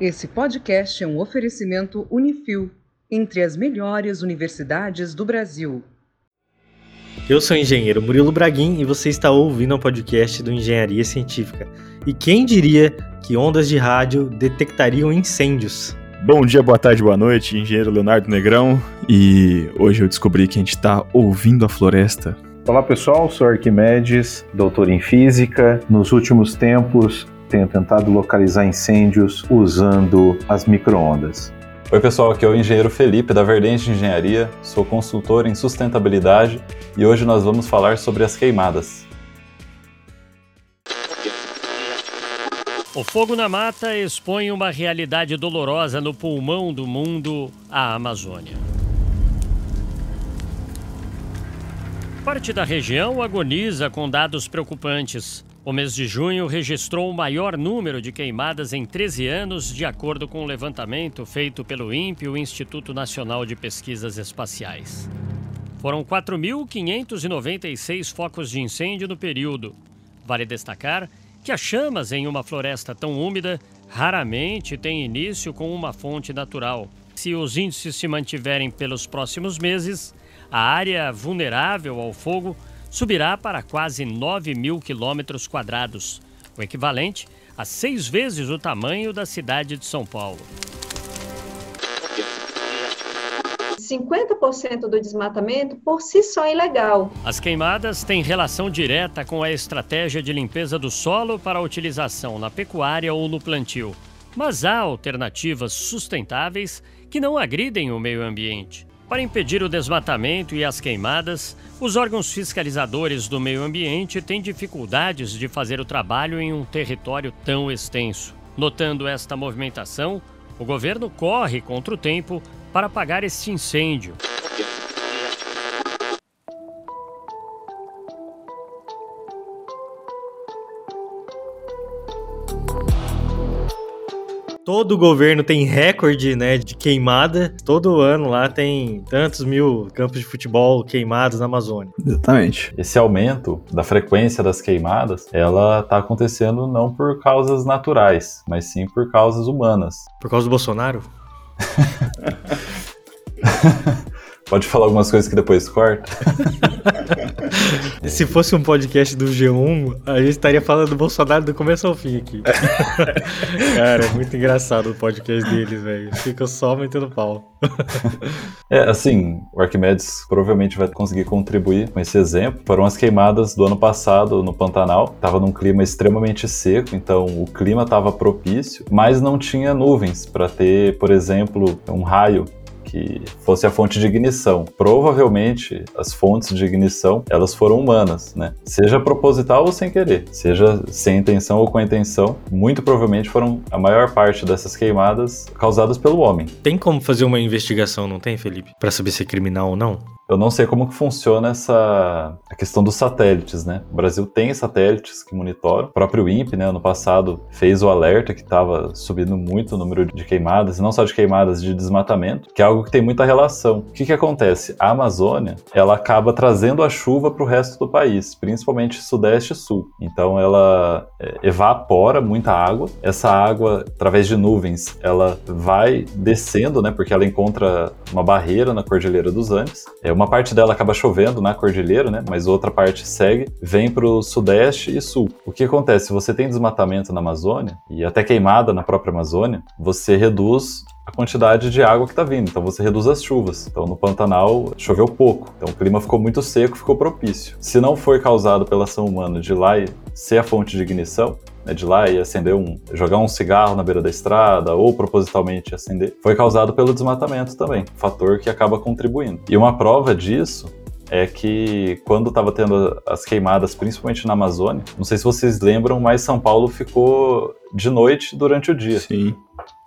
Esse podcast é um oferecimento Unifil, entre as melhores universidades do Brasil. Eu sou o engenheiro Murilo Braguin e você está ouvindo o podcast do Engenharia Científica. E quem diria que ondas de rádio detectariam incêndios? Bom dia, boa tarde, boa noite, engenheiro Leonardo Negrão. E hoje eu descobri que a gente está ouvindo a floresta. Olá pessoal, sou Arquimedes, doutor em física. Nos últimos tempos tenho tentado localizar incêndios usando as microondas. Oi pessoal, aqui é o engenheiro Felipe da Verdente Engenharia, sou consultor em sustentabilidade e hoje nós vamos falar sobre as queimadas. O fogo na mata expõe uma realidade dolorosa no pulmão do mundo, a Amazônia. Parte da região agoniza com dados preocupantes. O mês de junho registrou o maior número de queimadas em 13 anos, de acordo com o um levantamento feito pelo INPE, o Instituto Nacional de Pesquisas Espaciais. Foram 4.596 focos de incêndio no período. Vale destacar que as chamas em uma floresta tão úmida raramente têm início com uma fonte natural. Se os índices se mantiverem pelos próximos meses, a área vulnerável ao fogo subirá para quase 9 mil quilômetros quadrados, o equivalente a seis vezes o tamanho da cidade de São Paulo. 50% do desmatamento por si só é ilegal. As queimadas têm relação direta com a estratégia de limpeza do solo para utilização na pecuária ou no plantio. Mas há alternativas sustentáveis que não agridem o meio ambiente. Para impedir o desmatamento e as queimadas, os órgãos fiscalizadores do meio ambiente têm dificuldades de fazer o trabalho em um território tão extenso. Notando esta movimentação, o governo corre contra o tempo para apagar este incêndio. Todo governo tem recorde, né, de queimada. Todo ano lá tem tantos mil campos de futebol queimados na Amazônia. Exatamente. Esse aumento da frequência das queimadas, ela está acontecendo não por causas naturais, mas sim por causas humanas. Por causa do Bolsonaro? Pode falar algumas coisas que depois corta? Se fosse um podcast do G1, a gente estaria falando do Bolsonaro do começo ao fim aqui. Cara, é muito engraçado o podcast deles, velho. Fica só metendo pau. é, assim, o Arquimedes provavelmente vai conseguir contribuir com esse exemplo. Foram as queimadas do ano passado no Pantanal. Tava num clima extremamente seco, então o clima estava propício, mas não tinha nuvens para ter, por exemplo, um raio que fosse a fonte de ignição. Provavelmente as fontes de ignição elas foram humanas, né? Seja proposital ou sem querer, seja sem intenção ou com intenção, muito provavelmente foram a maior parte dessas queimadas causadas pelo homem. Tem como fazer uma investigação, não tem, Felipe, para saber se é criminal ou não? Eu não sei como que funciona essa a questão dos satélites, né? O Brasil tem satélites que monitoram. O próprio INPE, né, ano passado, fez o alerta que estava subindo muito o número de queimadas, e não só de queimadas, de desmatamento, que é algo que tem muita relação. O que que acontece? A Amazônia, ela acaba trazendo a chuva para o resto do país, principalmente sudeste e sul. Então ela é, evapora muita água. Essa água, através de nuvens, ela vai descendo, né, porque ela encontra uma barreira na Cordilheira dos Andes. É uma parte dela acaba chovendo na cordilheira, né? Mas outra parte segue, vem para o sudeste e sul. O que acontece? Se você tem desmatamento na Amazônia e até queimada na própria Amazônia, você reduz a quantidade de água que está vindo, então você reduz as chuvas. Então no Pantanal choveu pouco, então o clima ficou muito seco, ficou propício. Se não foi causado pela ação humana de lá ser a fonte de ignição, né, de lá e acender um, jogar um cigarro na beira da estrada ou propositalmente acender, foi causado pelo desmatamento também, fator que acaba contribuindo. E uma prova disso é que quando estava tendo as queimadas, principalmente na Amazônia, não sei se vocês lembram, mas São Paulo ficou de noite durante o dia. Sim,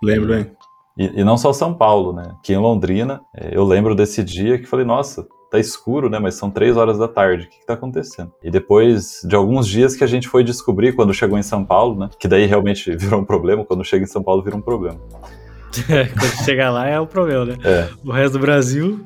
lembro, hein? E, e não só São Paulo, né? Aqui em Londrina, é, eu lembro desse dia que falei, nossa, tá escuro, né? Mas são três horas da tarde. O que, que tá acontecendo? E depois de alguns dias que a gente foi descobrir quando chegou em São Paulo, né? Que daí realmente virou um problema. Quando chega em São Paulo, vira um problema. É, quando chega lá é o problema, né? É. O resto do Brasil.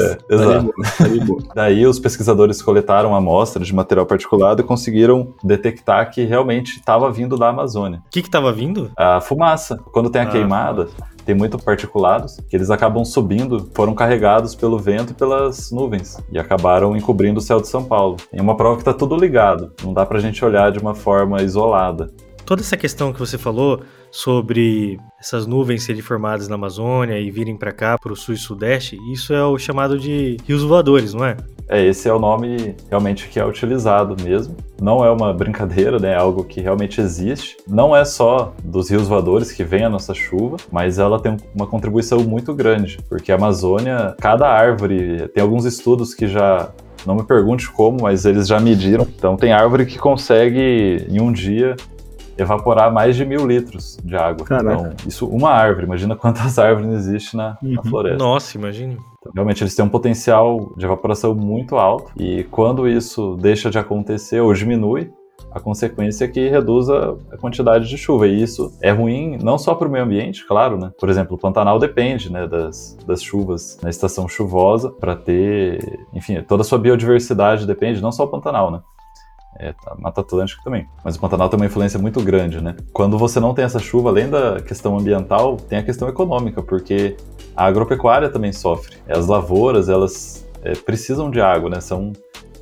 É, Tá exato. tá. Daí os pesquisadores coletaram amostras de material particulado e conseguiram detectar que realmente estava vindo da Amazônia. O que que tava vindo? A fumaça, quando tem a Ah, queimada, tem muito particulados que eles acabam subindo, foram carregados pelo vento e pelas nuvens e acabaram encobrindo o céu de São Paulo. É uma prova que está tudo ligado, não dá pra gente olhar de uma forma isolada. Toda essa questão que você falou sobre essas nuvens serem formadas na Amazônia e virem pra cá, pro sul e sudeste, isso é o chamado de rios voadores, não é? É, esse é o nome realmente que é utilizado mesmo. Não é uma brincadeira, né? É algo que realmente existe. Não é só dos rios voadores que vem a nossa chuva, mas ela tem uma contribuição muito grande, porque a Amazônia, cada árvore, tem alguns estudos que já não me pergunte como, mas eles já mediram. Então tem árvore que consegue em um dia evaporar mais de mil litros de água. Caraca. Então, isso uma árvore. Imagina quantas árvores existem na, na Uhum. floresta. Nossa, imagine. Então, Realmente eles têm um potencial de evaporação muito alto e quando isso deixa de acontecer ou diminui, a consequência é que reduz a a quantidade de chuva. E isso é ruim não só para o meio ambiente, claro, né? Por exemplo, o Pantanal depende né, das, das chuvas na estação chuvosa para ter, enfim, toda a sua biodiversidade depende, não só o Pantanal, né? É, a Mata Atlântica também. Mas o Pantanal tem uma influência muito grande, né? Quando você não tem essa chuva, além da questão ambiental, tem a questão econômica, porque a agropecuária também sofre. As lavouras, elas é, precisam de água, né? São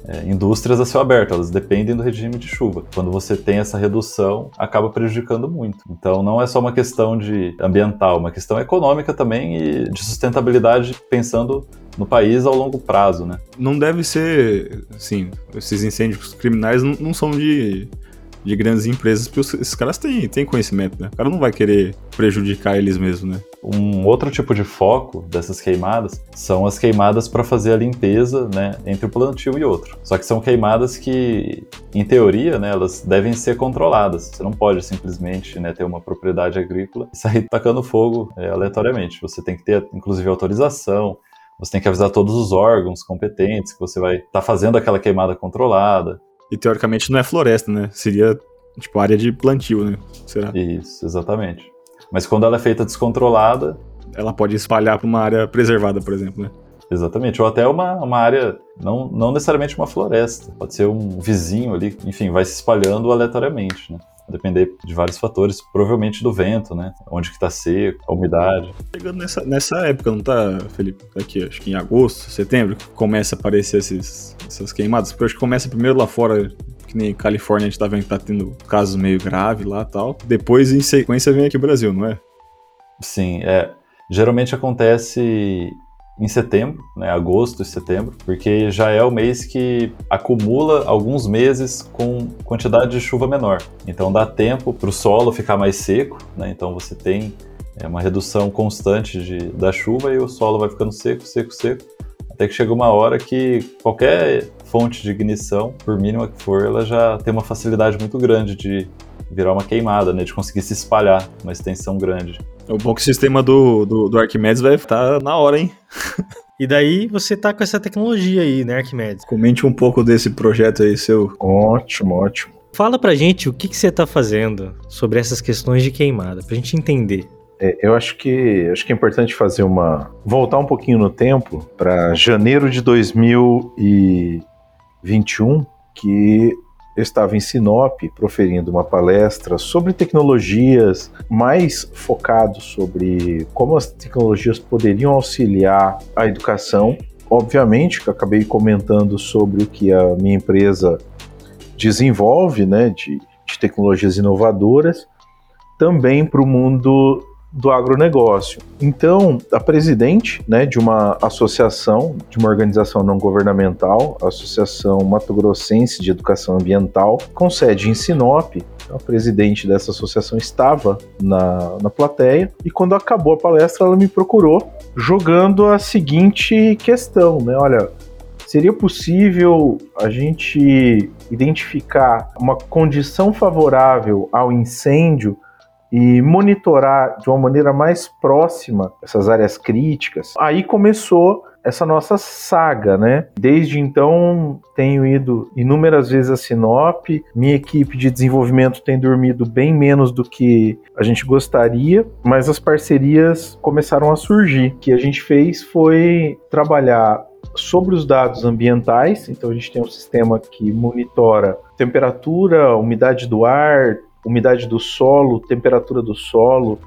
é, indústrias a céu aberto, elas dependem do regime de chuva. Quando você tem essa redução, acaba prejudicando muito. Então não é só uma questão de ambiental, uma questão econômica também e de sustentabilidade pensando no país ao longo prazo, né? Não deve ser, assim, esses incêndios criminais não, não são de, de grandes empresas, porque esses caras têm, têm conhecimento, né? O cara não vai querer prejudicar eles mesmos, né? Um outro tipo de foco dessas queimadas são as queimadas para fazer a limpeza, né, entre o plantio e outro. Só que são queimadas que, em teoria, né, elas devem ser controladas. Você não pode simplesmente né, ter uma propriedade agrícola e sair tacando fogo é, aleatoriamente. Você tem que ter, inclusive, autorização. Você tem que avisar todos os órgãos competentes que você vai estar fazendo aquela queimada controlada. E teoricamente não é floresta, né? Seria, tipo, área de plantio, né? Será? Isso, exatamente. Mas quando ela é feita descontrolada, Ela pode espalhar pra uma área preservada, por exemplo, né? Exatamente, ou até uma, uma área, não, não necessariamente uma floresta, pode ser um vizinho ali, enfim, vai se espalhando aleatoriamente, né? Depender de vários fatores, provavelmente do vento, né? Onde que tá seco, a umidade. Chegando nessa, nessa época, não tá, Felipe? Aqui, acho que em agosto, setembro, que começa a aparecer esses, essas queimadas. Porque acho que começa primeiro lá fora, que nem Califórnia, a gente tá vendo que tá tendo casos meio graves lá e tal. Depois, em sequência, vem aqui o Brasil, não é? Sim, é, geralmente acontece em setembro, né, agosto e setembro, porque já é o mês que acumula alguns meses com quantidade de chuva menor. Então dá tempo para o solo ficar mais seco, né, então você tem é, uma redução constante de, da chuva e o solo vai ficando seco, seco, seco, até que chega uma hora que qualquer fonte de ignição, por mínima que for, ela já tem uma facilidade muito grande de virar uma queimada, né, de conseguir se espalhar uma extensão grande. É o bom que o sistema do, do, do Arquimedes vai estar na hora, hein? E daí você tá com essa tecnologia aí, né, Arquimedes? Comente um pouco desse projeto aí, seu. Ótimo, ótimo. Fala pra gente o que, que você tá fazendo sobre essas questões de queimada, pra gente entender. É, eu acho que acho que é importante fazer uma voltar um pouquinho no tempo para janeiro de 2021, que eu estava em Sinop proferindo uma palestra sobre tecnologias, mais focado sobre como as tecnologias poderiam auxiliar a educação. Obviamente que acabei comentando sobre o que a minha empresa desenvolve, né, de, de tecnologias inovadoras, também para o mundo do agronegócio. Então, a presidente né, de uma associação, de uma organização não governamental, a Associação Mato Grossense de Educação Ambiental, com sede em Sinop, a presidente dessa associação estava na, na plateia, e quando acabou a palestra, ela me procurou, jogando a seguinte questão, né? Olha, seria possível a gente identificar uma condição favorável ao incêndio e monitorar de uma maneira mais próxima essas áreas críticas. Aí começou essa nossa saga, né? Desde então tenho ido inúmeras vezes a Sinop, minha equipe de desenvolvimento tem dormido bem menos do que a gente gostaria, mas as parcerias começaram a surgir. O que a gente fez foi trabalhar sobre os dados ambientais. Então a gente tem um sistema que monitora temperatura, umidade do ar, umidade do solo, temperatura do solo,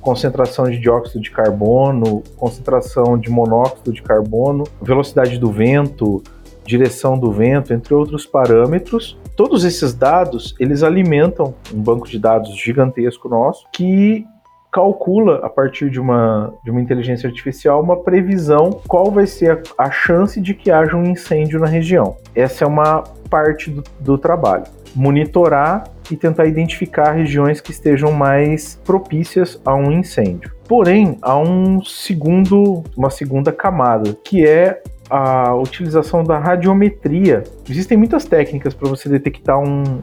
concentração de dióxido de carbono, concentração de monóxido de carbono, velocidade do vento, direção do vento, entre outros parâmetros. Todos esses dados, eles alimentam um banco de dados gigantesco nosso que calcula a partir de uma, de uma inteligência artificial uma previsão qual vai ser a, a chance de que haja um incêndio na região. Essa é uma parte do, do trabalho. Monitorar e tentar identificar regiões que estejam mais propícias a um incêndio. Porém, há um segundo, uma segunda camada, que é a utilização da radiometria. Existem muitas técnicas para você detectar um,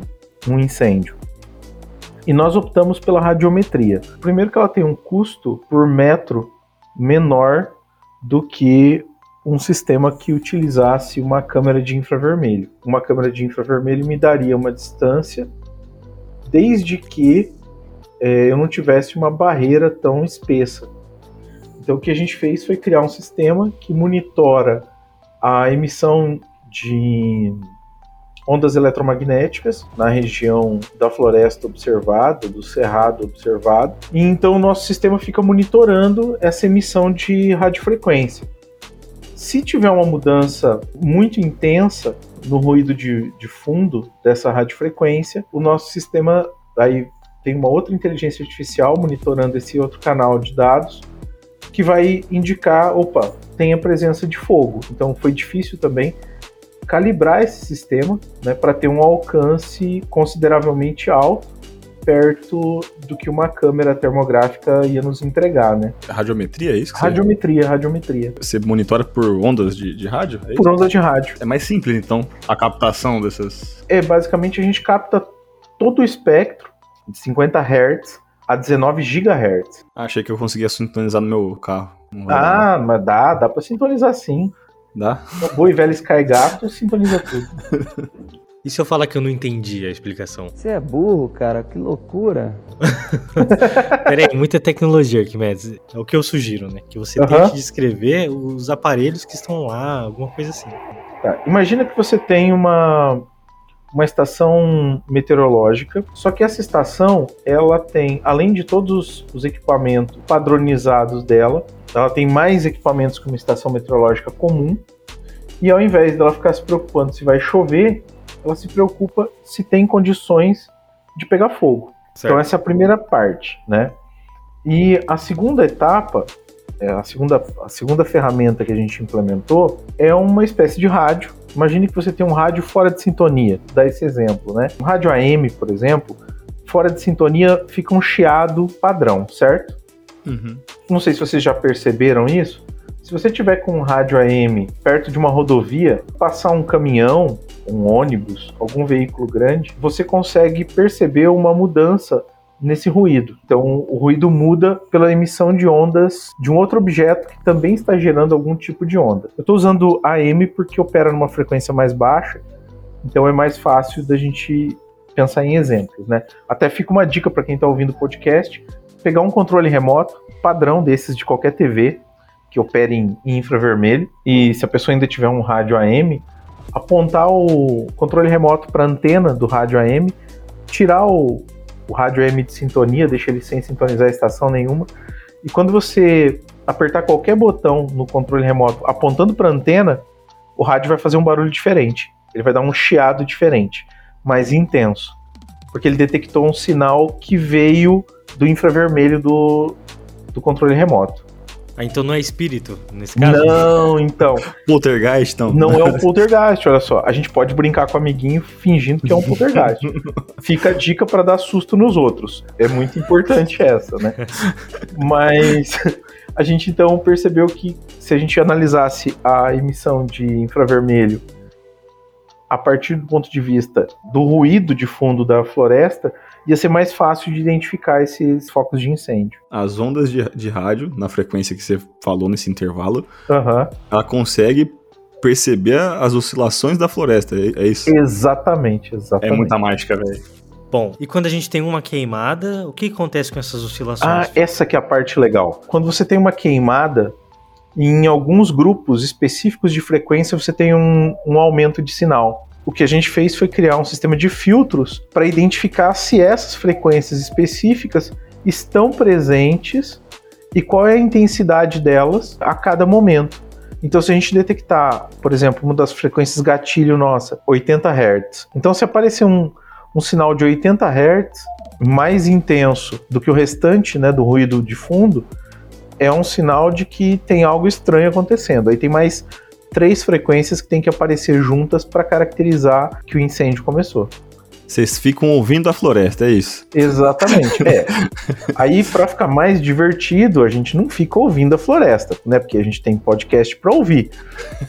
um incêndio. E nós optamos pela radiometria. Primeiro que ela tem um custo por metro menor do que um sistema que utilizasse uma câmera de infravermelho. Uma câmera de infravermelho me daria uma distância desde que é, eu não tivesse uma barreira tão espessa. Então o que a gente fez foi criar um sistema que monitora a emissão de ondas eletromagnéticas na região da floresta observada, do cerrado observado, e então o nosso sistema fica monitorando essa emissão de radiofrequência. Se tiver uma mudança muito intensa no ruído de, de fundo dessa radiofrequência, o nosso sistema aí tem uma outra inteligência artificial monitorando esse outro canal de dados que vai indicar, opa, tem a presença de fogo. Então foi difícil também calibrar esse sistema né, para ter um alcance consideravelmente alto perto do que uma câmera termográfica ia nos entregar, né? Radiometria, é isso? radiometria, você... radiometria. Você monitora por ondas de, de rádio? É por ondas de rádio. É mais simples, então, a captação dessas... É, basicamente a gente capta todo o espectro de 50 Hz a 19 GHz. Ah, achei que eu conseguia sintonizar no meu carro. Ah, mas dá, dá para sintonizar sim. Dá? O boi velho Sky Gato sintoniza tudo. E se eu falar que eu não entendi a explicação? Você é burro, cara, que loucura. Peraí, muita tecnologia, Arquimedes. É o que eu sugiro, né? Que você tente descrever os aparelhos que estão lá, alguma coisa assim. Tá. Imagina que você tem uma, uma estação meteorológica, só que essa estação, ela tem, além de todos os equipamentos padronizados dela, ela tem mais equipamentos que uma estação meteorológica comum, e ao invés dela ficar se preocupando se vai chover, ela se preocupa se tem condições de pegar fogo. Certo. Então essa é a primeira parte, né? E a segunda etapa, é, a segunda, a segunda ferramenta que a gente implementou é uma espécie de rádio. Imagine que você tem um rádio fora de sintonia, dá esse exemplo, né? Um rádio AM, por exemplo, fora de sintonia fica um chiado padrão, certo? Uhum. Não sei se vocês já perceberam isso. Se você tiver com um rádio AM perto de uma rodovia, passar um caminhão, um ônibus, algum veículo grande, você consegue perceber uma mudança nesse ruído. Então, o ruído muda pela emissão de ondas de um outro objeto que também está gerando algum tipo de onda. Eu estou usando AM porque opera numa frequência mais baixa, então é mais fácil da gente pensar em exemplos, né? Até fica uma dica para quem está ouvindo o podcast: pegar um controle remoto padrão desses de qualquer TV que opere em, em infravermelho e se a pessoa ainda tiver um rádio AM, apontar o controle remoto para a antena do rádio AM, tirar o, o rádio AM de sintonia, deixa ele sem sintonizar a estação nenhuma. E quando você apertar qualquer botão no controle remoto apontando para a antena, o rádio vai fazer um barulho diferente. Ele vai dar um chiado diferente, mais intenso, porque ele detectou um sinal que veio do infravermelho do, do controle remoto. Ah, então não é espírito, nesse caso? Não, então. poltergeist, então. Não é um poltergeist, olha só. A gente pode brincar com o amiguinho fingindo que é um poltergeist. Fica a dica para dar susto nos outros. É muito importante essa, né? Mas a gente então percebeu que se a gente analisasse a emissão de infravermelho a partir do ponto de vista do ruído de fundo da floresta, ia ser mais fácil de identificar esses focos de incêndio. As ondas de, de rádio, na frequência que você falou nesse intervalo, uhum. ela consegue perceber as oscilações da floresta, é, é isso? Exatamente, exatamente. É muita mágica, velho. Bom, e quando a gente tem uma queimada, o que acontece com essas oscilações? Ah, essa que é a parte legal. Quando você tem uma queimada, em alguns grupos específicos de frequência você tem um, um aumento de sinal. O que a gente fez foi criar um sistema de filtros para identificar se essas frequências específicas estão presentes e qual é a intensidade delas a cada momento. Então, se a gente detectar, por exemplo, uma das frequências gatilho nossa, 80 Hz. Então, se aparecer um, um sinal de 80 Hz mais intenso do que o restante né, do ruído de fundo, é um sinal de que tem algo estranho acontecendo. Aí tem mais três frequências que tem que aparecer juntas para caracterizar que o incêndio começou. Vocês ficam ouvindo a floresta, é isso? Exatamente. É. Aí, para ficar mais divertido, a gente não fica ouvindo a floresta, né? Porque a gente tem podcast para ouvir.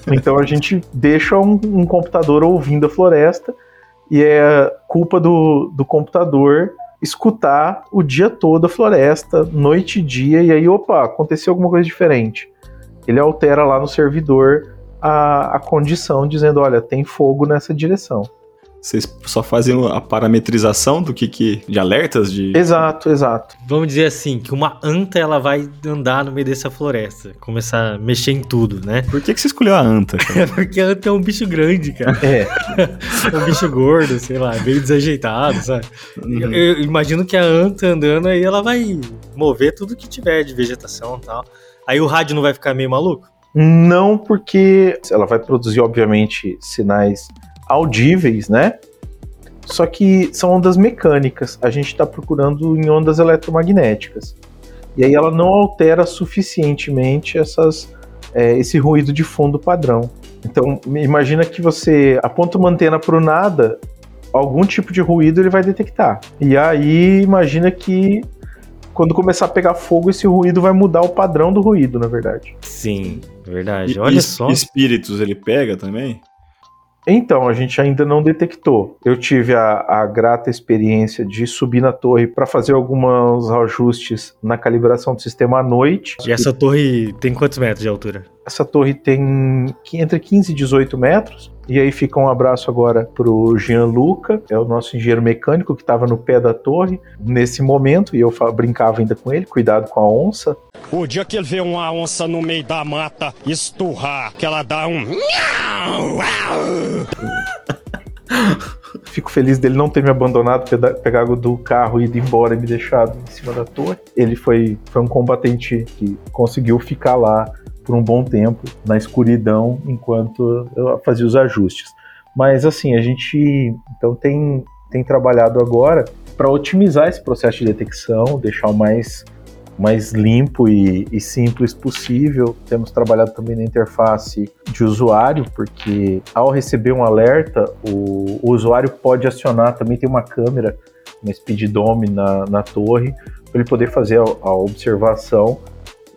Então a gente deixa um, um, computador ouvindo a floresta e é culpa do, do computador escutar o dia todo a floresta, noite e dia, e aí, opa, aconteceu alguma coisa diferente. Ele altera lá no servidor a, a condição, dizendo: olha, tem fogo nessa direção. Vocês só fazem a parametrização do que, que de alertas de Exato, exato. Vamos dizer assim, que uma anta ela vai andar no meio dessa floresta, começar a mexer em tudo, né? Por que, que você escolheu a anta? É porque a anta é um bicho grande, cara. É. é um bicho gordo, sei lá, meio desajeitado, sabe? Uhum. Eu, eu, imagino que a anta andando aí, ela vai mover tudo que tiver de vegetação e tal. Aí o rádio não vai ficar meio maluco? Não, porque ela vai produzir, obviamente, sinais audíveis, né? Só que são ondas mecânicas. A gente está procurando em ondas eletromagnéticas. E aí ela não altera suficientemente essas, é, esse ruído de fundo padrão. Então, imagina que você aponta uma antena para o nada, algum tipo de ruído ele vai detectar. E aí, imagina que quando começar a pegar fogo, esse ruído vai mudar o padrão do ruído, na verdade. Sim, verdade. Olha e, só. Espíritos ele pega também? Então, a gente ainda não detectou. Eu tive a, a grata experiência de subir na torre para fazer alguns ajustes na calibração do sistema à noite. E essa torre tem quantos metros de altura? Essa torre tem entre 15 e 18 metros. E aí fica um abraço agora pro Gianluca, é o nosso engenheiro mecânico que estava no pé da torre nesse momento, e eu brincava ainda com ele, cuidado com a onça. O dia que ele vê uma onça no meio da mata esturrar, que ela dá um. Fico feliz dele não ter me abandonado, pegado do carro e ido embora e me deixado em cima da torre. Ele foi, foi um combatente que conseguiu ficar lá por um bom tempo na escuridão enquanto eu fazia os ajustes. Mas assim, a gente então tem, tem trabalhado agora para otimizar esse processo de detecção, deixar o mais mais limpo e, e, simples possível. Temos trabalhado também na interface de usuário, porque ao receber um alerta, o, o usuário pode acionar, também tem uma câmera, uma speed dome na, na torre, para ele poder fazer a, a observação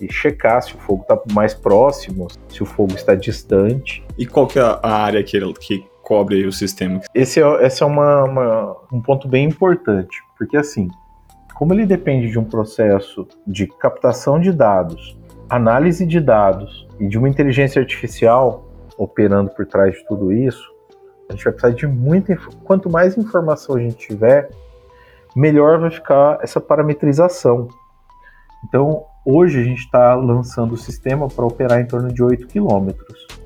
e checar se o fogo está mais próximo, se o fogo está distante. E qual que é a área que, ele, que cobre o sistema? Esse é, esse é uma, uma, um ponto bem importante, porque assim, como ele depende de um processo de captação de dados, análise de dados e de uma inteligência artificial operando por trás de tudo isso, a gente vai precisar de muita. Quanto mais informação a gente tiver, melhor vai ficar essa parametrização. Então, hoje a gente está lançando o sistema para operar em torno de 8 km.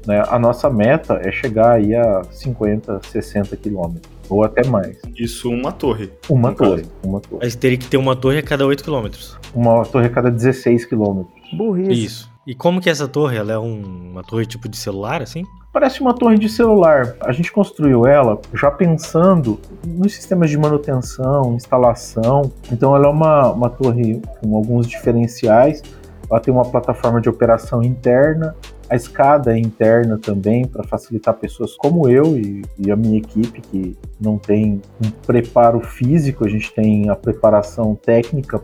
Né? A nossa meta é chegar aí a 50, 60 quilômetros ou até mais. Isso uma torre. Uma torre, caso. uma torre. Mas teria que ter uma torre a cada 8 km. Uma torre a cada 16 km. Burrice. Isso. E como que é essa torre? Ela é um, uma torre tipo de celular, assim? Parece uma torre de celular. A gente construiu ela já pensando nos sistemas de manutenção, instalação. Então ela é uma, uma torre com alguns diferenciais. Ela tem uma plataforma de operação interna, a escada é interna também para facilitar pessoas como eu e, e, a minha equipe que não tem um preparo físico, a gente tem a preparação técnica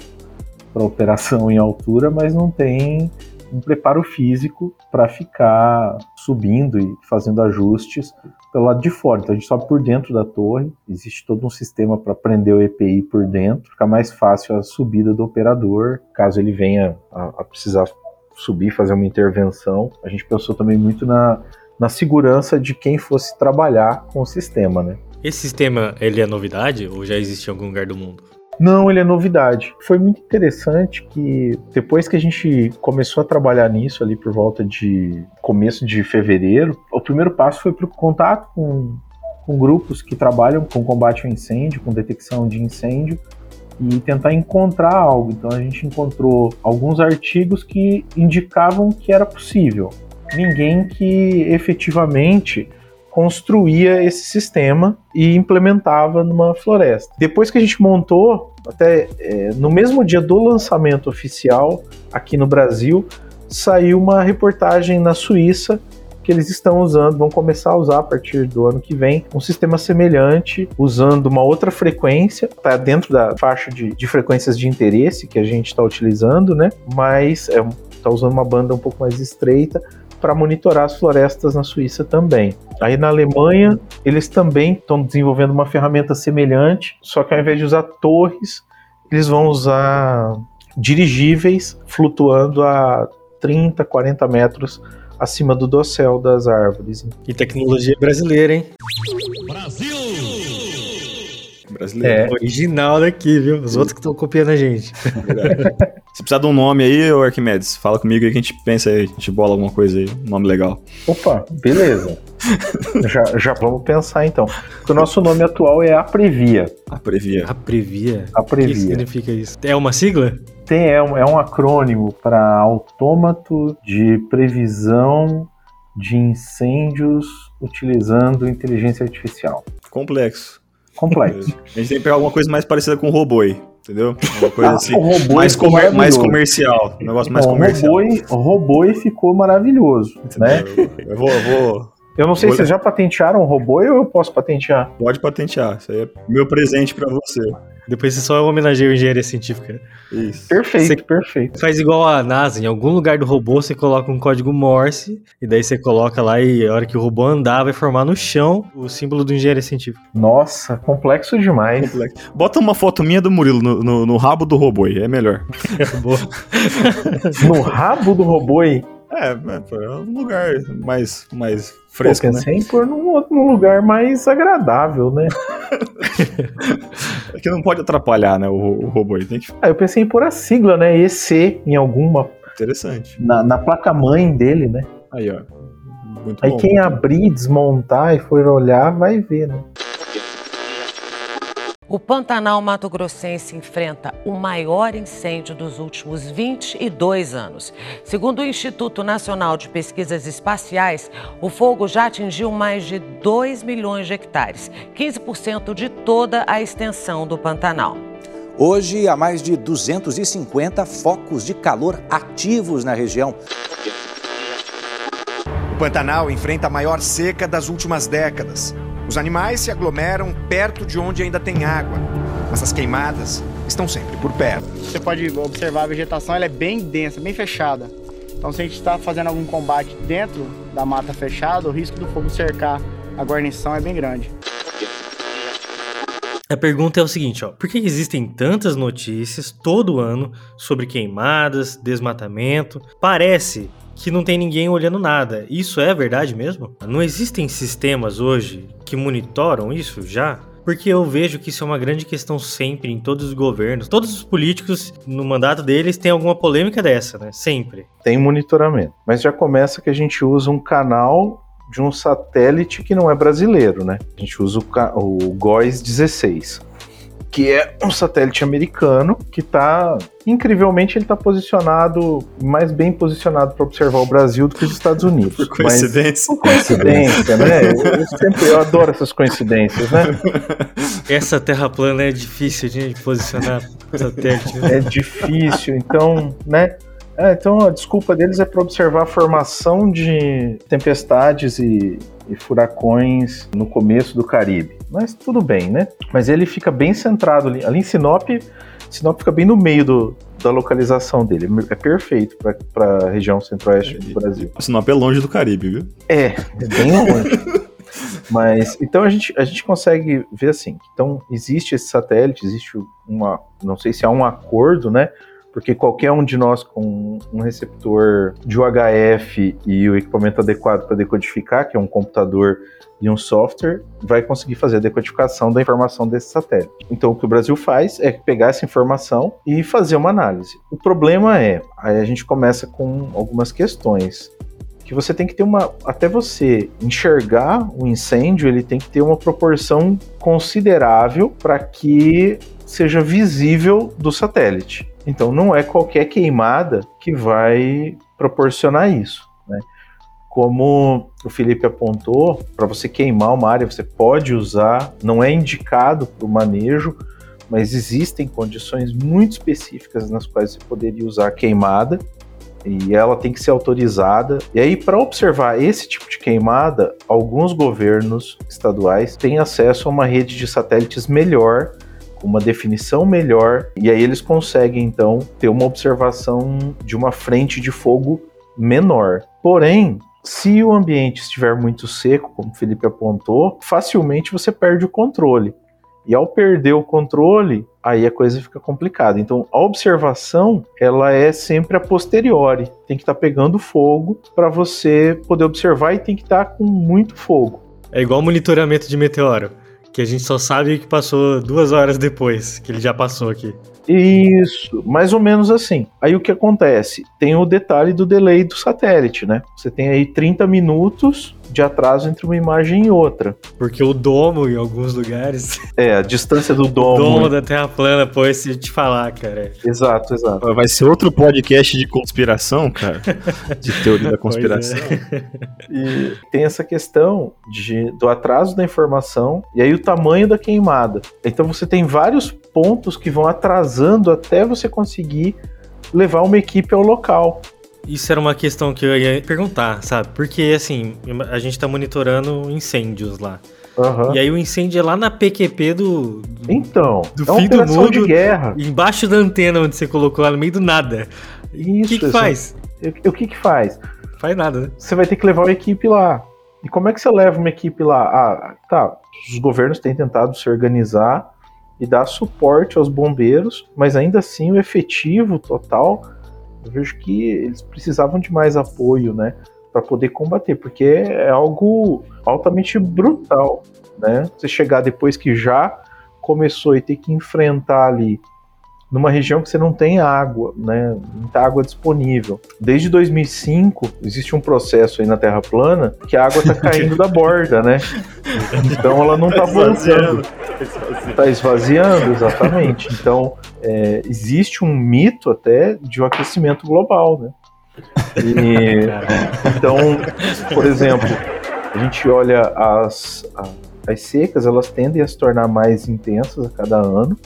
para operação em altura, mas não tem um preparo físico para ficar subindo e fazendo ajustes pelo lado de fora. Então a gente sobe por dentro da torre, existe todo um sistema para prender o EPI por dentro, fica mais fácil a subida do operador, caso ele venha a, a precisar subir, fazer uma intervenção. A gente pensou também muito na, na segurança de quem fosse trabalhar com o sistema, né? Esse sistema, ele é novidade ou já existe em algum lugar do mundo? Não, ele é novidade. Foi muito interessante que depois que a gente começou a trabalhar nisso ali por volta de começo de fevereiro, o primeiro passo foi para o contato com, com grupos que trabalham com combate ao incêndio, com detecção de incêndio e tentar encontrar algo. Então a gente encontrou alguns artigos que indicavam que era possível. Ninguém que efetivamente construía esse sistema e implementava numa floresta. Depois que a gente montou, até é, no mesmo dia do lançamento oficial aqui no Brasil, saiu uma reportagem na Suíça que eles estão usando, vão começar a usar a partir do ano que vem, um sistema semelhante, usando uma outra frequência, está dentro da faixa de, de, frequências de interesse que a gente está utilizando, né? Mas está é, usando uma banda um pouco mais estreita para monitorar as florestas na Suíça também. Aí na Alemanha, eles também estão desenvolvendo uma ferramenta semelhante, só que ao invés de usar torres, eles vão usar dirigíveis flutuando a 30, 40 metros acima do dossel das árvores. E tecnologia brasileira, hein? Brasil! Brasileiro. É. Original daqui, viu? Os outros que estão copiando a gente. Se precisar de um nome aí, ô Arquimedes, fala comigo aí que a gente pensa aí, a gente bola alguma coisa aí, um nome legal. Opa, beleza. já, já vamos pensar então. o nosso nome atual é Aprevia. Aprevia. Aprevia? Aprevia. O que significa isso? É uma sigla? Tem, é um, é um acrônimo para autômato de previsão de incêndios utilizando inteligência artificial. Complexo. Complexo. A gente tem que pegar alguma coisa mais parecida com o robô aí entendeu? Uma coisa ah, assim, mais, comer, mais comercial, um negócio mais comercial. O robô, o ficou maravilhoso, né? Eu vou, eu vou eu não sei se vocês já patentearam um robô ou eu posso patentear. Pode patentear, isso aí é meu presente para você. Depois você só homenageia a engenharia científica. Isso. Perfeito, você perfeito. Faz igual a NASA, em algum lugar do robô você coloca um código Morse, e daí você coloca lá e a hora que o robô andar vai formar no chão o símbolo do engenharia científica. Nossa, complexo demais. Complexo. Bota uma foto minha do Murilo no, no, no rabo do robô aí, é melhor. É no rabo do robô aí? É, é um lugar mais, mais fresco, Pô, pensei né? em pôr num, num lugar mais agradável, né? é que não pode atrapalhar, né, o, o robô. Tem que... Ah, eu pensei em pôr a sigla, né, EC, em alguma... Interessante. Na, na placa-mãe dele, né? Aí, ó. Muito Aí bom. quem abrir, desmontar e for olhar, vai ver, né? O Pantanal Mato Grossense enfrenta o maior incêndio dos últimos 22 anos. Segundo o Instituto Nacional de Pesquisas Espaciais, o fogo já atingiu mais de 2 milhões de hectares, 15% de toda a extensão do Pantanal. Hoje, há mais de 250 focos de calor ativos na região. O Pantanal enfrenta a maior seca das últimas décadas. Os animais se aglomeram perto de onde ainda tem água, mas as queimadas estão sempre por perto. Você pode observar a vegetação, ela é bem densa, bem fechada. Então, se a gente está fazendo algum combate dentro da mata fechada, o risco do fogo cercar a guarnição é bem grande. A pergunta é o seguinte, ó, por que existem tantas notícias todo ano sobre queimadas, desmatamento? Parece que não tem ninguém olhando nada. Isso é verdade mesmo? Não existem sistemas hoje que monitoram isso já? Porque eu vejo que isso é uma grande questão sempre em todos os governos. Todos os políticos, no mandato deles, tem alguma polêmica dessa, né? Sempre. Tem monitoramento. Mas já começa que a gente usa um canal de um satélite que não é brasileiro, né? A gente usa o, o GOES 16 que é um satélite americano que está incrivelmente ele está posicionado mais bem posicionado para observar o Brasil do que os Estados Unidos. Por coincidência. Mas, por coincidência, né? Eu, eu, sempre eu adoro essas coincidências, né? Essa terra plana é difícil de posicionar satélite. Né? É difícil, então, né? É, então a desculpa deles é para observar a formação de tempestades e, e furacões no começo do Caribe. Mas tudo bem, né? Mas ele fica bem centrado ali. Ali em Sinop, Sinop fica bem no meio do, da localização dele. É perfeito para a região centro-oeste do Brasil. Sinop é longe do Caribe, viu? É, é bem longe. Mas então a gente, a gente consegue ver assim. Então existe esse satélite, existe uma, não sei se há um acordo, né, porque qualquer um de nós com um receptor de UHF e o equipamento adequado para decodificar, que é um computador e um software, vai conseguir fazer a decodificação da informação desse satélite. Então, o que o Brasil faz é pegar essa informação e fazer uma análise. O problema é, aí a gente começa com algumas questões que você tem que ter uma. Até você enxergar o incêndio, ele tem que ter uma proporção considerável para que seja visível do satélite. Então não é qualquer queimada que vai proporcionar isso. Né? Como o Felipe apontou, para você queimar uma área, você pode usar, não é indicado para o manejo, mas existem condições muito específicas nas quais você poderia usar a queimada e ela tem que ser autorizada. E aí, para observar esse tipo de queimada, alguns governos estaduais têm acesso a uma rede de satélites melhor, uma definição melhor, e aí eles conseguem então ter uma observação de uma frente de fogo menor. Porém, se o ambiente estiver muito seco, como o Felipe apontou, facilmente você perde o controle. E ao perder o controle, aí a coisa fica complicada. Então, a observação, ela é sempre a posteriori. Tem que estar tá pegando fogo para você poder observar e tem que estar tá com muito fogo. É igual monitoramento de meteoro, que a gente só sabe que passou duas horas depois, que ele já passou aqui. Isso, mais ou menos assim. Aí o que acontece? Tem o detalhe do delay do satélite, né? Você tem aí 30 minutos de atraso entre uma imagem e outra. Porque o domo, em alguns lugares. É, a distância do domo. O domo da Terra plana, pô, esse te falar, cara. Exato, exato. Vai ser outro podcast de conspiração, cara. De teoria da conspiração. É. E tem essa questão de, do atraso da informação e aí o tamanho da queimada. Então você tem vários pontos que vão atrasando até você conseguir levar uma equipe ao local. Isso era uma questão que eu ia perguntar, sabe? Porque, assim, a gente tá monitorando incêndios lá. Uhum. E aí o incêndio é lá na PQP do. Então, do é fim do mundo. De guerra. Embaixo da antena onde você colocou lá no meio do nada. Isso. O que, que faz? O que que faz? Faz nada, né? Você vai ter que levar uma equipe lá. E como é que você leva uma equipe lá? Ah, tá. Os governos têm tentado se organizar e dar suporte aos bombeiros, mas ainda assim o efetivo total eu vejo que eles precisavam de mais apoio, né, para poder combater, porque é algo altamente brutal, né? Você chegar depois que já começou e ter que enfrentar ali numa região que você não tem água, né? Muita água disponível. Desde 2005 existe um processo aí na Terra plana que a água está caindo da borda, né? Então ela não está voltando. Está esvaziando, exatamente. Então é, existe um mito até de um aquecimento global, né? E, então, por exemplo, a gente olha as, as secas, elas tendem a se tornar mais intensas a cada ano.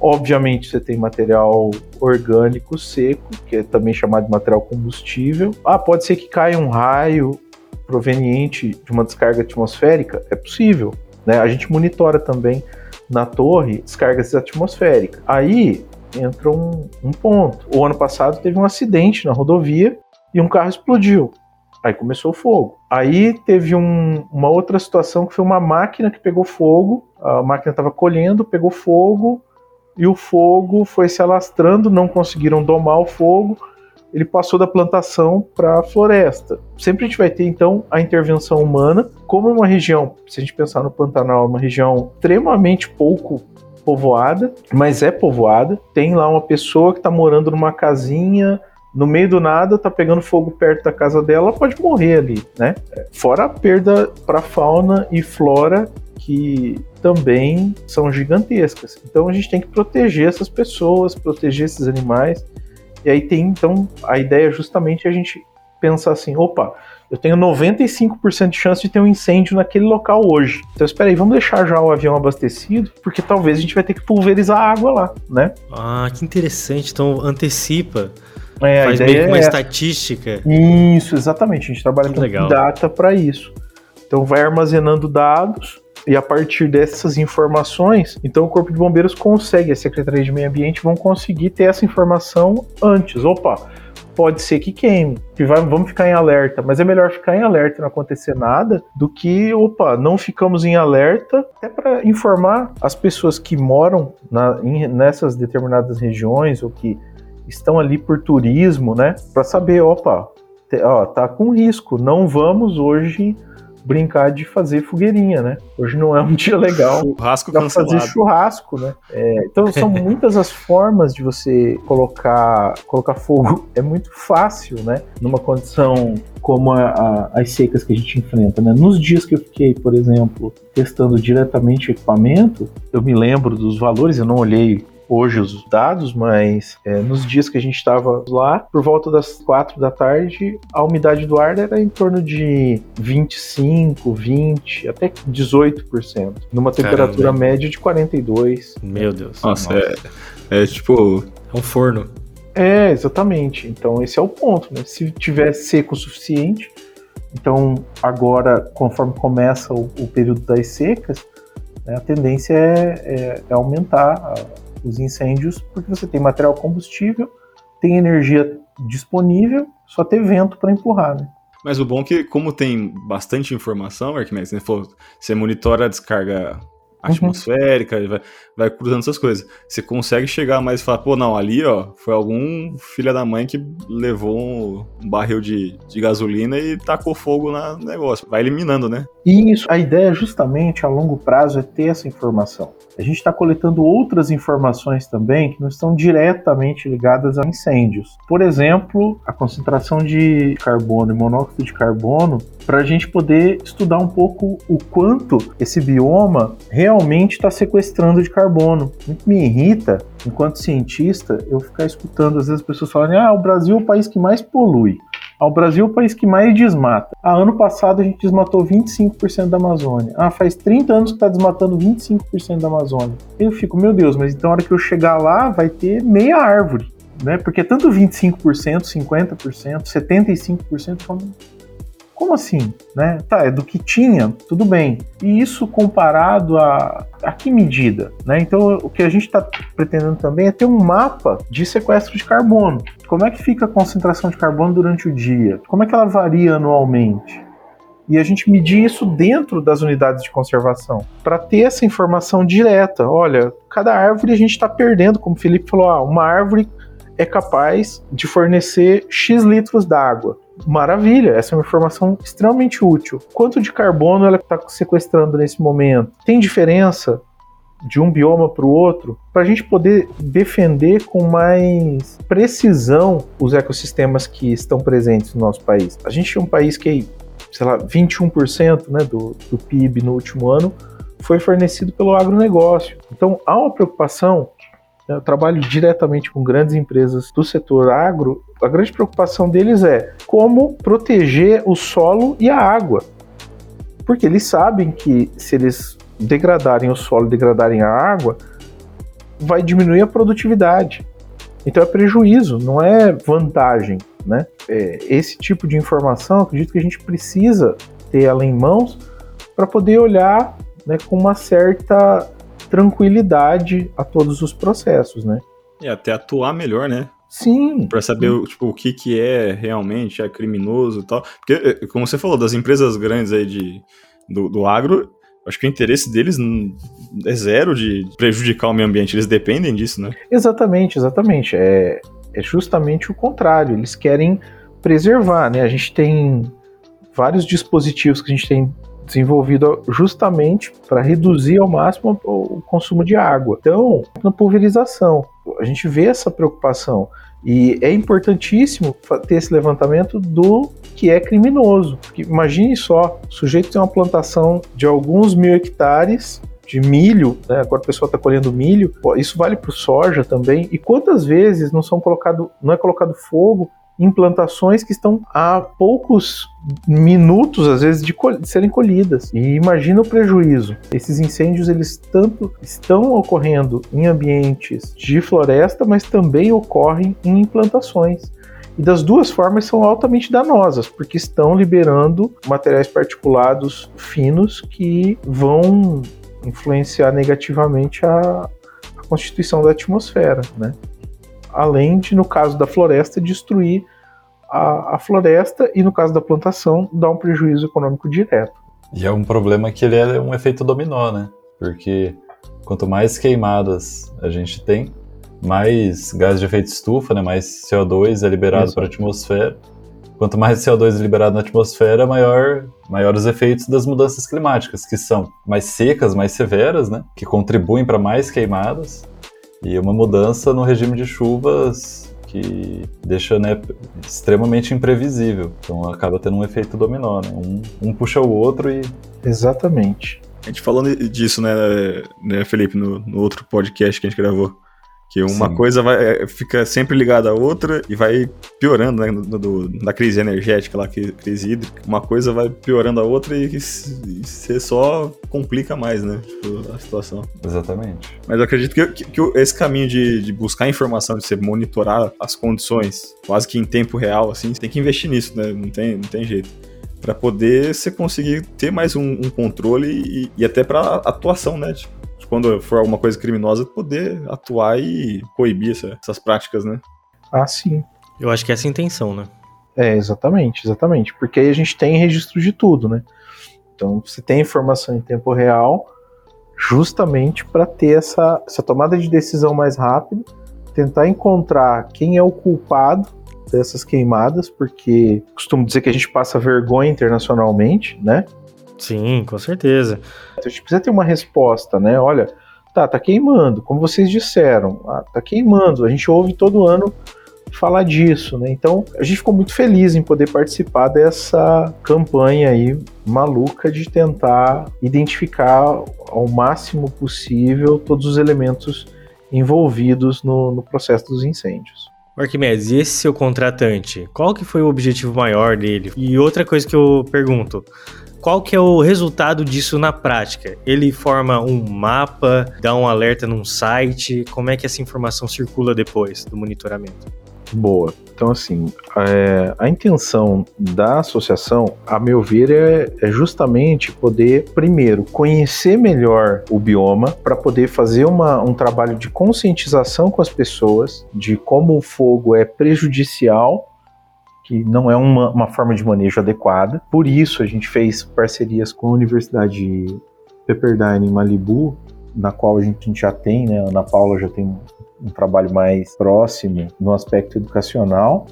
Obviamente, você tem material orgânico seco, que é também chamado de material combustível. Ah, pode ser que caia um raio proveniente de uma descarga atmosférica? É possível. Né? A gente monitora também na torre descargas atmosféricas. Aí entra um, um ponto. O ano passado teve um acidente na rodovia e um carro explodiu. Aí começou o fogo. Aí teve um, uma outra situação que foi uma máquina que pegou fogo. A máquina estava colhendo, pegou fogo e o fogo foi se alastrando, não conseguiram domar o fogo, ele passou da plantação para a floresta. Sempre a gente vai ter então a intervenção humana, como uma região, se a gente pensar no Pantanal, uma região extremamente pouco povoada, mas é povoada. Tem lá uma pessoa que está morando numa casinha no meio do nada, tá pegando fogo perto da casa dela, pode morrer ali, né? Fora a perda para fauna e flora que também são gigantescas. Então a gente tem que proteger essas pessoas, proteger esses animais. E aí tem então a ideia justamente a gente pensar assim, opa, eu tenho 95% de chance de ter um incêndio naquele local hoje. Então espera aí, vamos deixar já o avião abastecido, porque talvez a gente vai ter que pulverizar água lá, né? Ah, que interessante. Então antecipa. É, Faz meio que uma é estatística. Isso, exatamente. A gente trabalha com data para isso. Então vai armazenando dados e a partir dessas informações, então o Corpo de Bombeiros consegue, a Secretaria de Meio Ambiente vão conseguir ter essa informação antes. Opa, pode ser que queime, que vai, vamos ficar em alerta, mas é melhor ficar em alerta e não acontecer nada do que, opa, não ficamos em alerta, até para informar as pessoas que moram na, em, nessas determinadas regiões ou que estão ali por turismo, né? Para saber, opa, ó, tá com risco, não vamos hoje brincar de fazer fogueirinha, né? Hoje não é um dia legal churrasco para fazer churrasco, né? É, então são muitas as formas de você colocar colocar fogo. É muito fácil, né? Numa condição como a, a, as secas que a gente enfrenta, né? Nos dias que eu fiquei, por exemplo, testando diretamente o equipamento, eu me lembro dos valores, eu não olhei hoje os dados, mas é, nos dias que a gente estava lá, por volta das quatro da tarde, a umidade do ar era em torno de 25, 20, até 18%, numa temperatura Caramba. média de 42. Meu Deus. Nossa, É, é tipo. É um forno. É, exatamente. Então esse é o ponto, né? Se tiver seco o suficiente, então agora, conforme começa o, o período das secas, né, a tendência é, é- é aumentar a- os incêndios, porque você tem material combustível, tem energia disponível, só ter vento para empurrar, né? Mas o bom é que, como tem bastante informação, Arquimedes, você falou, você monitora a descarga atmosférica, vai, vai cruzando essas coisas. Você consegue chegar mais e falar, pô, não, ali, ó, foi algum filho da mãe que levou um, um barril de, de gasolina e tacou fogo na- no negócio. Vai eliminando, né? E isso, a ideia justamente a longo prazo é ter essa informação. A gente está coletando outras informações também que não estão diretamente ligadas a incêndios. Por exemplo, a concentração de carbono e monóxido de carbono, para a gente poder estudar um pouco o quanto esse bioma realmente está sequestrando de carbono. O que me irrita, enquanto cientista, eu ficar escutando às vezes as pessoas falarem: ah, o Brasil é o país que mais polui. O Brasil é o país que mais desmata. Ah, ano passado a gente desmatou 25% da Amazônia. Ah, faz 30 anos que está desmatando 25% da Amazônia. Eu fico, meu Deus, mas então na hora que eu chegar lá vai ter meia árvore. Né? Porque tanto 25%, 50%, 75% falam, como assim? Né? Tá, é do que tinha, tudo bem. E isso comparado a, a que medida? Né? Então, o que a gente está pretendendo também é ter um mapa de sequestro de carbono. Como é que fica a concentração de carbono durante o dia? Como é que ela varia anualmente? E a gente medir isso dentro das unidades de conservação, para ter essa informação direta. Olha, cada árvore a gente está perdendo, como o Felipe falou, ah, uma árvore é capaz de fornecer X litros d'água. Maravilha, essa é uma informação extremamente útil. Quanto de carbono ela está sequestrando nesse momento? Tem diferença de um bioma para o outro? Para a gente poder defender com mais precisão os ecossistemas que estão presentes no nosso país. A gente é um país que, sei lá, 21% né, do, do PIB no último ano foi fornecido pelo agronegócio. Então há uma preocupação eu trabalho diretamente com grandes empresas do setor agro. A grande preocupação deles é como proteger o solo e a água. Porque eles sabem que se eles degradarem o solo, degradarem a água, vai diminuir a produtividade. Então é prejuízo, não é vantagem. Né? É, esse tipo de informação, acredito que a gente precisa ter ela em mãos para poder olhar né, com uma certa tranquilidade a todos os processos, né? E até atuar melhor, né? Sim. Pra saber o, tipo, o que, que é realmente, é criminoso e tal. Porque, eh, como você falou, das empresas grandes aí de, do, do agro, acho que o interesse deles é zero de prejudicar o meio ambiente. Eles dependem disso, né? Exatamente, exatamente. É, é justamente o contrário. Eles querem preservar, né? A gente tem vários dispositivos que a gente tem desenvolvido justamente para reduzir ao máximo o consumo de água. Então, na pulverização, a gente vê essa preocupação e é importantíssimo ter esse levantamento do que é criminoso. Porque imagine só, o sujeito tem uma plantação de alguns mil hectares de milho, né? agora o pessoal está colhendo milho, isso vale para soja também. E quantas vezes não são colocado, não é colocado fogo em plantações que estão a poucos minutos, às vezes, de, de, serem colhidas. E imagina o prejuízo. Esses incêndios, eles tanto estão ocorrendo em ambientes de floresta, mas também ocorrem em plantações. E das duas formas são altamente danosas, porque estão liberando materiais particulados finos que vão influenciar negativamente a, a constituição da atmosfera, né? Além de, no caso da floresta, destruir a, a, floresta e, no caso da plantação, dar um prejuízo econômico direto. E é um problema que ele é um efeito dominó, né? Porque quanto mais queimadas a gente tem, mais gás de efeito estufa, né, mais CO2 é liberado para a atmosfera. Quanto mais CO2 é liberado na atmosfera, maior, maiores efeitos das mudanças climáticas, que são mais secas, mais severas, né, que contribuem para mais queimadas, e uma mudança no regime de chuvas que deixa né, extremamente imprevisível. Então acaba tendo um efeito dominó, né? um, um puxa o outro e. Exatamente. A gente falando disso, né, né Felipe, no, no outro podcast que a gente gravou. Que uma Sim. coisa vai, é, fica sempre ligada à outra e vai piorando, né? No, no, na crise energética, lá, crise hídrica. Uma coisa vai piorando a outra e, você só complica mais, né? Tipo, a situação. Exatamente. Mas eu acredito que, que, que esse caminho de, de, buscar informação, de você monitorar as condições, quase que em tempo real, assim, você tem que investir nisso, né? Não tem, não tem jeito para poder você conseguir ter mais um, um controle e, e até para atuação, né? Tipo, quando for alguma coisa criminosa, poder atuar e coibir essa, essas práticas, né? Ah, sim. Eu acho que é essa a intenção, né? É, exatamente, exatamente. Porque aí a gente tem registro de tudo, né? Então, você tem informação em tempo real, justamente para ter essa, essa tomada de decisão mais rápida, tentar encontrar quem é o culpado dessas queimadas, porque costumo dizer que a gente passa vergonha internacionalmente, né? Sim, com certeza. Então a gente precisa ter uma resposta, né? Olha, tá, tá queimando, como vocês disseram, ah, tá queimando. A gente ouve todo ano falar disso, né? Então a gente ficou muito feliz em poder participar dessa campanha aí maluca de tentar identificar ao máximo possível todos os elementos envolvidos no, no processo dos incêndios. Arquimedes, e esse seu contratante, qual que foi o objetivo maior dele? E outra coisa que eu pergunto, qual que é o resultado disso na prática? Ele forma um mapa, dá um alerta num site? Como é que essa informação circula depois do monitoramento? Boa. Então, assim, é, a intenção da associação, a meu ver, é, é justamente poder, primeiro, conhecer melhor o bioma, para poder fazer uma, um trabalho de conscientização com as pessoas de como o fogo é prejudicial que não é uma, uma forma de manejo adequada. Por isso, a gente fez parcerias com a Universidade Pepperdine em Malibu, na qual a gente, a gente já tem, né? A Ana Paula já tem um, trabalho mais próximo no aspecto educacional.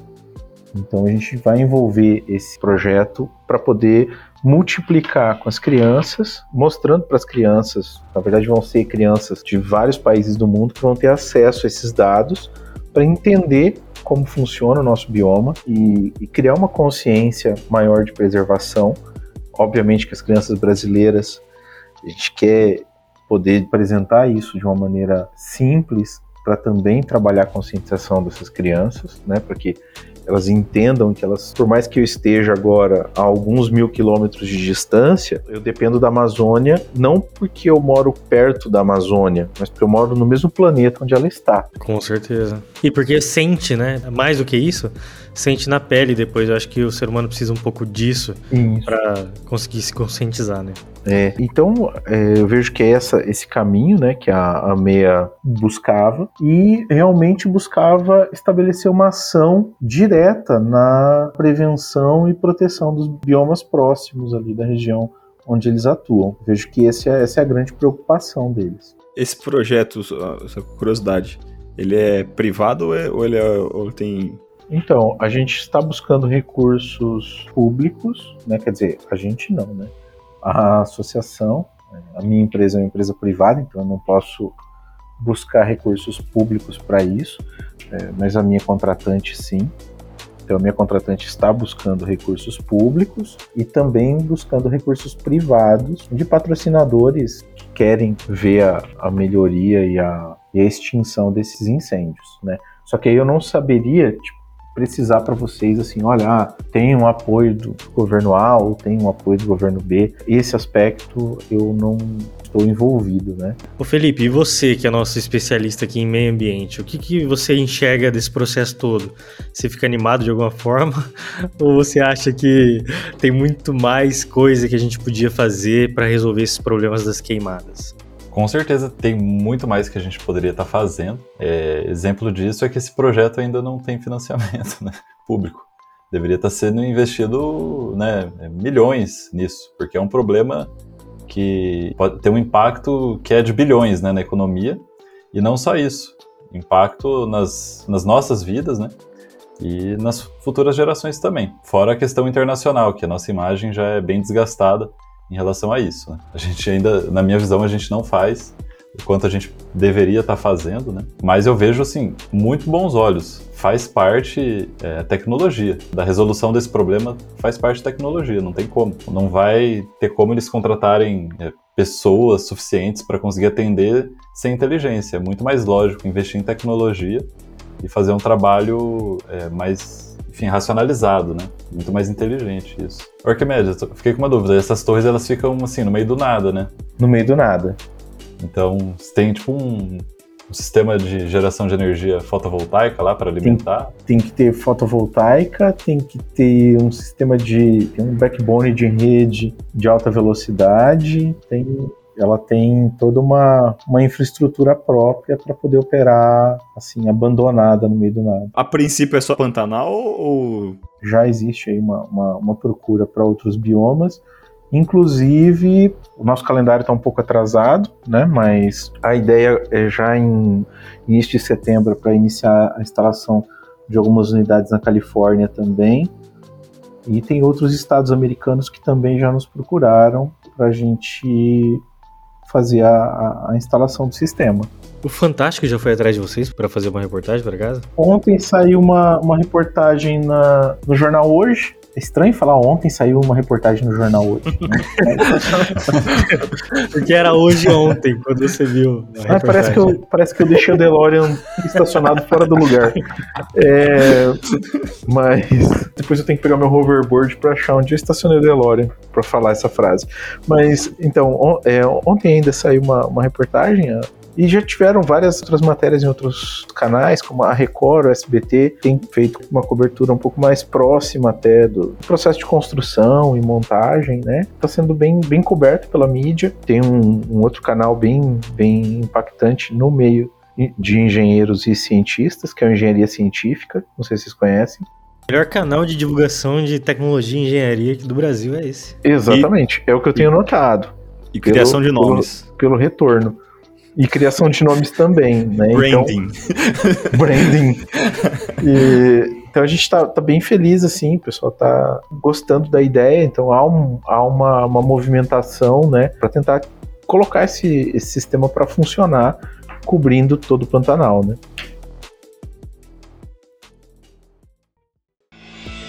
Então, a gente vai envolver esse projeto para poder multiplicar com as crianças, mostrando para as crianças, na verdade vão ser crianças de vários países do mundo que vão ter acesso a esses dados para entender como funciona o nosso bioma e, e criar uma consciência maior de preservação. Obviamente que as crianças brasileiras, a gente quer poder apresentar isso de uma maneira simples para também trabalhar a conscientização dessas crianças, né, para que elas entendam que elas, por mais que eu esteja agora a alguns mil quilômetros de distância, eu dependo da Amazônia não porque eu moro perto da Amazônia, mas porque eu moro no mesmo planeta onde ela está. Com certeza. E porque sente, né? Mais do que isso, sente na pele depois. Eu acho que o ser humano precisa um pouco disso para conseguir se conscientizar, né? É, então, é, eu vejo que é essa, esse caminho né, que a, a MEA buscava e realmente buscava estabelecer uma ação direta na prevenção e proteção dos biomas próximos ali da região onde eles atuam. Vejo que esse é, essa é a grande preocupação deles. Esse projeto, essa curiosidade, ele é privado ou, é, ou ele, é, ou tem então, a gente está buscando recursos públicos, né? Quer dizer, a gente não, né? a associação. A minha empresa é uma empresa privada, então eu não posso buscar recursos públicos para isso, é, mas a minha contratante sim. Então a minha contratante está buscando recursos públicos e também buscando recursos privados de patrocinadores que querem ver a, a melhoria e a, e a, extinção desses incêndios, né? Só que aí eu não saberia, tipo, precisar para vocês assim, olha, ah, tem um apoio do governo A ou tem um apoio do governo B. Esse aspecto eu não estou envolvido, né? Ô Felipe, e você que é nosso especialista aqui em meio ambiente, o que, que você enxerga desse processo todo? Você fica animado de alguma forma ou você acha que tem muito mais coisa que a gente podia fazer para resolver esses problemas das queimadas? Com certeza tem muito mais que a gente poderia estar tá fazendo. É, exemplo disso é que esse projeto ainda não tem financiamento né, público. Deveria estar tá sendo investido né, milhões nisso, porque é um problema que pode ter um impacto que é de bilhões né, na economia. E não só isso. impacto nas, nas nossas vidas, né? E nas futuras gerações também. Fora a questão internacional, que a nossa imagem já é bem desgastada em relação a isso. Né? A gente ainda, na minha visão, a gente não faz o quanto a gente deveria estar tá fazendo, né? Mas eu vejo, assim, muito bons olhos. Faz parte é, tecnologia. Da resolução desse problema faz parte tecnologia, não tem como. Não vai ter como eles contratarem é, pessoas suficientes para conseguir atender sem inteligência. É muito mais lógico investir em tecnologia e fazer um trabalho é, mais, enfim, racionalizado, né? Muito mais inteligente isso. Arquimedes, fiquei com uma dúvida. Essas torres elas ficam assim no meio do nada, né? No meio do nada. Então, tem tipo um, um sistema de geração de energia fotovoltaica lá para alimentar? Tem, tem, que ter fotovoltaica, tem que ter um sistema de. Tem um backbone de rede de alta velocidade, tem, ela tem toda uma, uma infraestrutura própria para poder operar assim, abandonada no meio do nada. A princípio é só Pantanal ou. Já existe aí uma, uma, uma procura para outros biomas. Inclusive, o nosso calendário está um pouco atrasado, né? Mas a ideia é já em início de setembro para iniciar a instalação de algumas unidades na Califórnia também. E tem outros estados americanos que também já nos procuraram para a gente fazer a, a, instalação do sistema. O Fantástico já foi atrás de vocês para fazer uma reportagem para casa? Ontem saiu uma, uma reportagem na, no jornal Hoje, é estranho falar ontem saiu uma reportagem no jornal hoje. Né? Porque era hoje ontem, quando você viu. Ah, parece, que eu, parece que eu deixei o DeLorean estacionado fora do lugar. É, mas depois eu tenho que pegar meu hoverboard para achar onde eu estacionei o DeLorean para falar essa frase. Mas então, on, é, ontem ainda saiu uma, uma reportagem, e já tiveram várias outras matérias em outros canais, como a Record, o SBT, tem feito uma cobertura um pouco mais próxima até do processo de construção e montagem, né? Está sendo bem, bem coberto pela mídia. Tem um, um outro canal bem, bem impactante no meio de engenheiros e cientistas, que é a Engenharia Científica, não sei se vocês conhecem. O melhor canal de divulgação de tecnologia e engenharia do Brasil é esse. Exatamente, e... é o que eu tenho notado. E criação pelo, de nomes. Pelo, pelo retorno. E criação de nomes também, né? Branding. Então, branding. E, então a gente está tá bem feliz, assim, o pessoal está gostando da ideia, então há, um, há uma, uma movimentação, né, para tentar colocar esse, esse sistema para funcionar, cobrindo todo o Pantanal, né.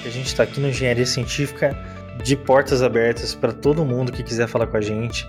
A gente está aqui no Engenharia Científica de portas abertas para todo mundo que quiser falar com a gente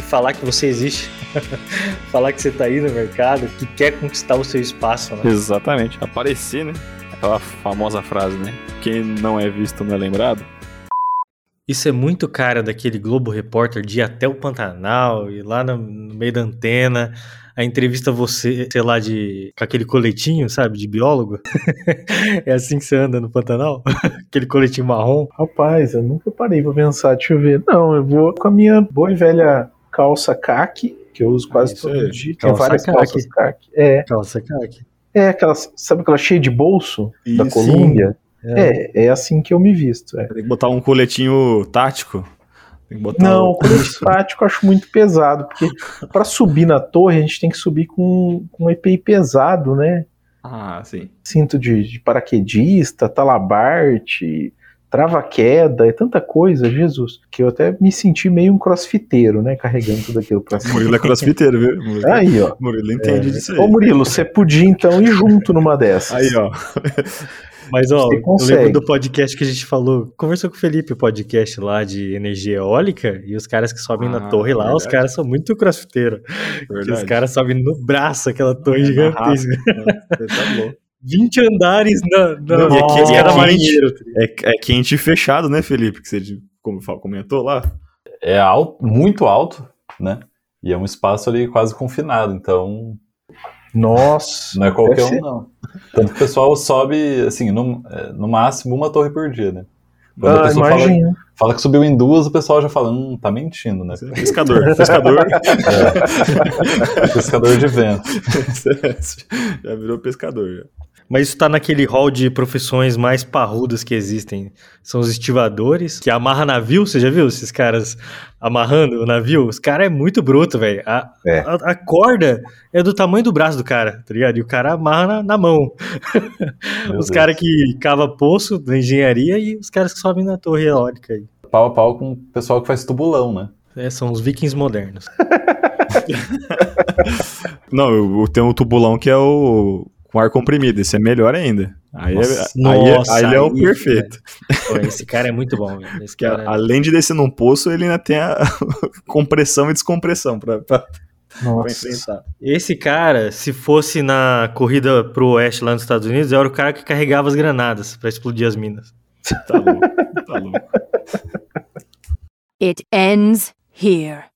e falar que você existe, falar que você está aí no mercado, que quer conquistar o seu espaço. Né? Exatamente, aparecer, né? Aquela famosa frase, né? Quem não é visto não é lembrado. Isso é muito cara daquele Globo Repórter de ir até o Pantanal e lá no, no meio da antena, a entrevista você, sei lá, de com aquele coletinho, sabe, de biólogo. é assim que você anda no Pantanal? aquele coletinho marrom. Rapaz, eu nunca parei pra pensar, deixa eu ver. Não, eu vou com a minha boa e velha calça caque, que eu uso quase ah, todo dia. Tem várias caque. calças caque. É. Calça caque. É, aquela, sabe aquela cheia de bolso da Colômbia? É. é, é assim que eu me visto. É. Tem que botar um coletinho tático. Não, o colete tático eu acho muito pesado, porque para subir na torre a gente tem que subir com, com um EPI pesado, né? Ah, sim. Cinto de, de paraquedista, talabarte, trava-queda, é tanta coisa, Jesus, que eu até me senti meio um crossfiteiro, né, carregando tudo aquilo pra cima. Murilo é crossfiteiro, viu? Murilo, aí, ó. Murilo entende é. disso aí. Ô, Murilo, você podia então ir junto numa dessas. Aí, ó. Mas, ó, eu lembro do podcast que a gente falou. Conversou com o Felipe, o podcast lá de energia eólica, e os caras que sobem ah, na torre lá, verdade. os caras são muito crossfiteiro. Os caras sobem no braço aquela torre é, gigantesca. tá louco. 20 andares na, na Não, é, que, é, marinheiro. Tá é, é quente e fechado, né, Felipe? Que você como comentou lá. É alto, muito alto, né? E é um espaço ali quase confinado, então. Nossa! Não é qualquer um, não. Tanto que o pessoal sobe, assim, no, é, no máximo uma torre por dia, né? Quando a Ah, pessoa fala, imagina. Fala que subiu em duas, o pessoal já fala, hum, tá mentindo, né? Pescador, pescador. É. Pescador de vento. já virou pescador. Já. Mas isso tá naquele hall de profissões mais parrudas que existem. São os estivadores, que amarra navio, você já viu esses caras amarrando o navio? Os caras é muito bruto, velho. A, É. a, a corda é do tamanho do braço do cara, tá ligado? E o cara amarra na, na mão. os caras que cava poço da engenharia e os caras que sobem na torre eólica aí. Pau a pau com o pessoal que faz tubulão, né? É, são os vikings modernos. Não, eu, eu tenho um tubulão que é o com ar comprimido. Esse é melhor ainda. Aí, Nossa, é, aí, é- nossa, aí ele é o aí, perfeito. Pô, esse cara é muito bom, cara... além de descer num poço, ele ainda tem a compressão e descompressão pra, pra, pra enfrentar. Esse cara, se fosse na corrida pro oeste lá nos Estados Unidos, era o cara que carregava as granadas pra explodir as minas. Tá louco, tá louco. It ends here.